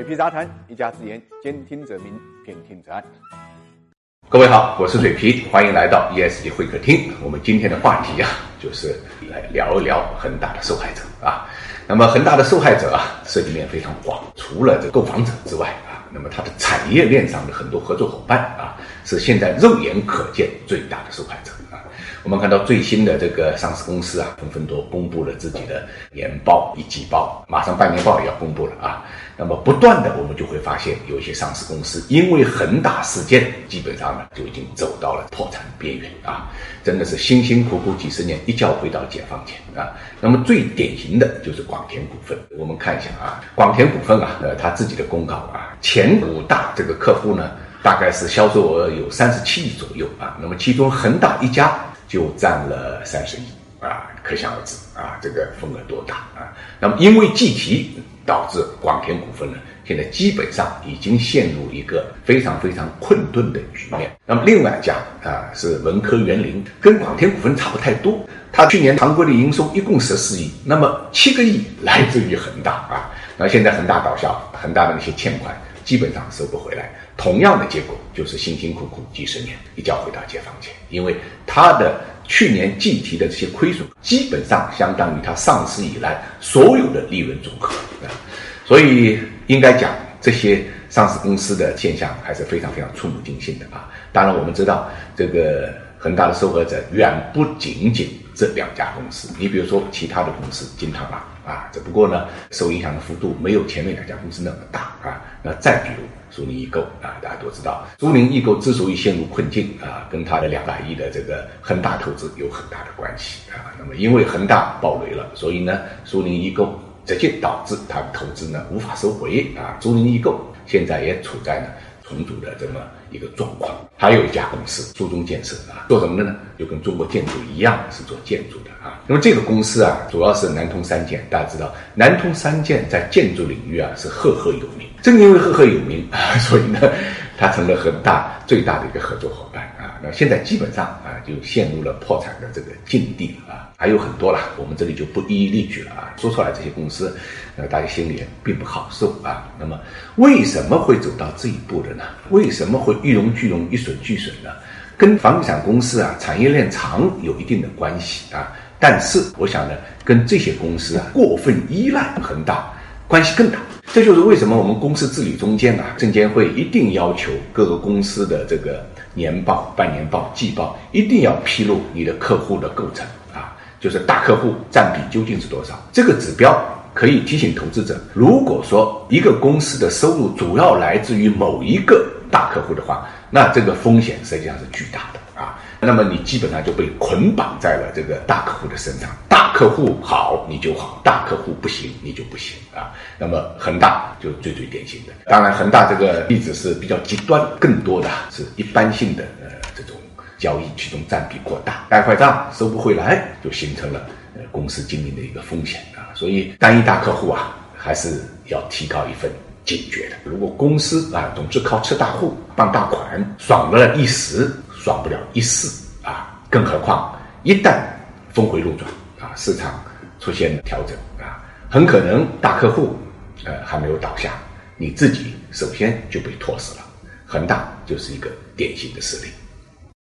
嘴皮杂谈，一家之言，兼听则明，偏听则暗。各位好，我是嘴皮，欢迎来到 ESG 会客厅。我们今天的话题啊，就是来聊一聊恒大的受害者啊。那么恒大的受害者啊，涉及面非常广，除了这购房者之外，那么它的产业链上的很多合作伙伴啊，是现在肉眼可见最大的受害者啊。我们看到最新的这个上市公司啊，纷纷都公布了自己的年报、一季报，马上半年报也要公布了啊。那么不断的，我们就会发现，有一些上市公司因为恒大事件，基本上呢就已经走到了破产边缘啊，真的是辛辛苦苦几十年，一觉回到解放前啊。那么最典型的就是广田股份，我们看一下啊，广田股份啊，呃，他自己的公告啊，前前五大这个客户呢，大概是销售额有三十七亿左右啊，那么其中恒大一家。就占了三十亿啊，可想而知啊，这个份额多大啊？那么因为计提导致广田股份呢，现在基本上已经陷入一个非常非常困顿的局面。那么另外一家啊是文科园林，跟广田股份差不太多，它去年常规的营收一共十四亿，那么七个亿来自于恒大啊，那现在恒大倒销，恒大的那些欠款基本上收不回来。同样的结果就是辛辛苦苦几十年一觉回到解放前，因为它的去年计提的这些亏损，基本上相当于它上市以来所有的利润总和啊，所以应该讲这些上市公司的现象还是非常非常触目惊心的啊。当然我们知道这个恒大的受害者远不仅仅这两家公司，你比如说其他的公司金汤郎啊，只不过呢受影响的幅度没有前面两家公司那么大啊。那再比如。苏宁易购啊，大家都知道，苏宁易购之所以陷入困境啊，跟它的两百亿的这个恒大投资有很大的关系啊。那么因为恒大爆雷了，所以呢，苏宁易购直接导致它的投资呢无法收回啊。苏宁易购现在也处在呢重组的这么一个状况。还有一家公司苏中建设啊，做什么的呢？就跟中国建筑一样，是做建筑的啊。那么这个公司啊，主要是南通三建，大家知道，南通三建在建筑领域啊是赫赫有名。正因为赫赫有名啊，所以呢，它成了恒大最大的一个合作伙伴。那现在基本上啊，就陷入了破产的这个境地啊。还有很多了，我们这里就不一一列举了啊。说出来这些公司，呃，大家心里也并不好受啊。那么为什么会走到这一步的呢？为什么会一荣俱荣，一损俱损呢？跟房地产公司啊，产业链长有一定的关系啊。但是我想呢，跟这些公司啊过分依赖恒大关系更大。这就是为什么我们公司治理中间啊，证监会一定要求各个公司的这个年报、半年报、季报一定要披露你的客户的构成啊，就是大客户占比究竟是多少。这个指标可以提醒投资者，如果说一个公司的收入主要来自于某一个大客户的话，那这个风险实际上是巨大的啊。那么你基本上就被捆绑在了这个大客户的身上，客户好你就好，大客户不行你就不行啊。那么恒大就最最典型的，当然恒大这个例子是比较极端，更多的是一般性的呃这种交易其中占比过大，贷坏账收不回来，就形成了呃公司经营的一个风险啊。所以单一大客户啊，还是要提高一份警觉的。如果公司啊总是靠吃大户傍大款，爽了一时。爽不了一世啊！更何况一旦峰回路转市场出现调整啊，很可能大客户呃还没有倒下，你自己首先就被拖死了。恒大就是一个典型的实例。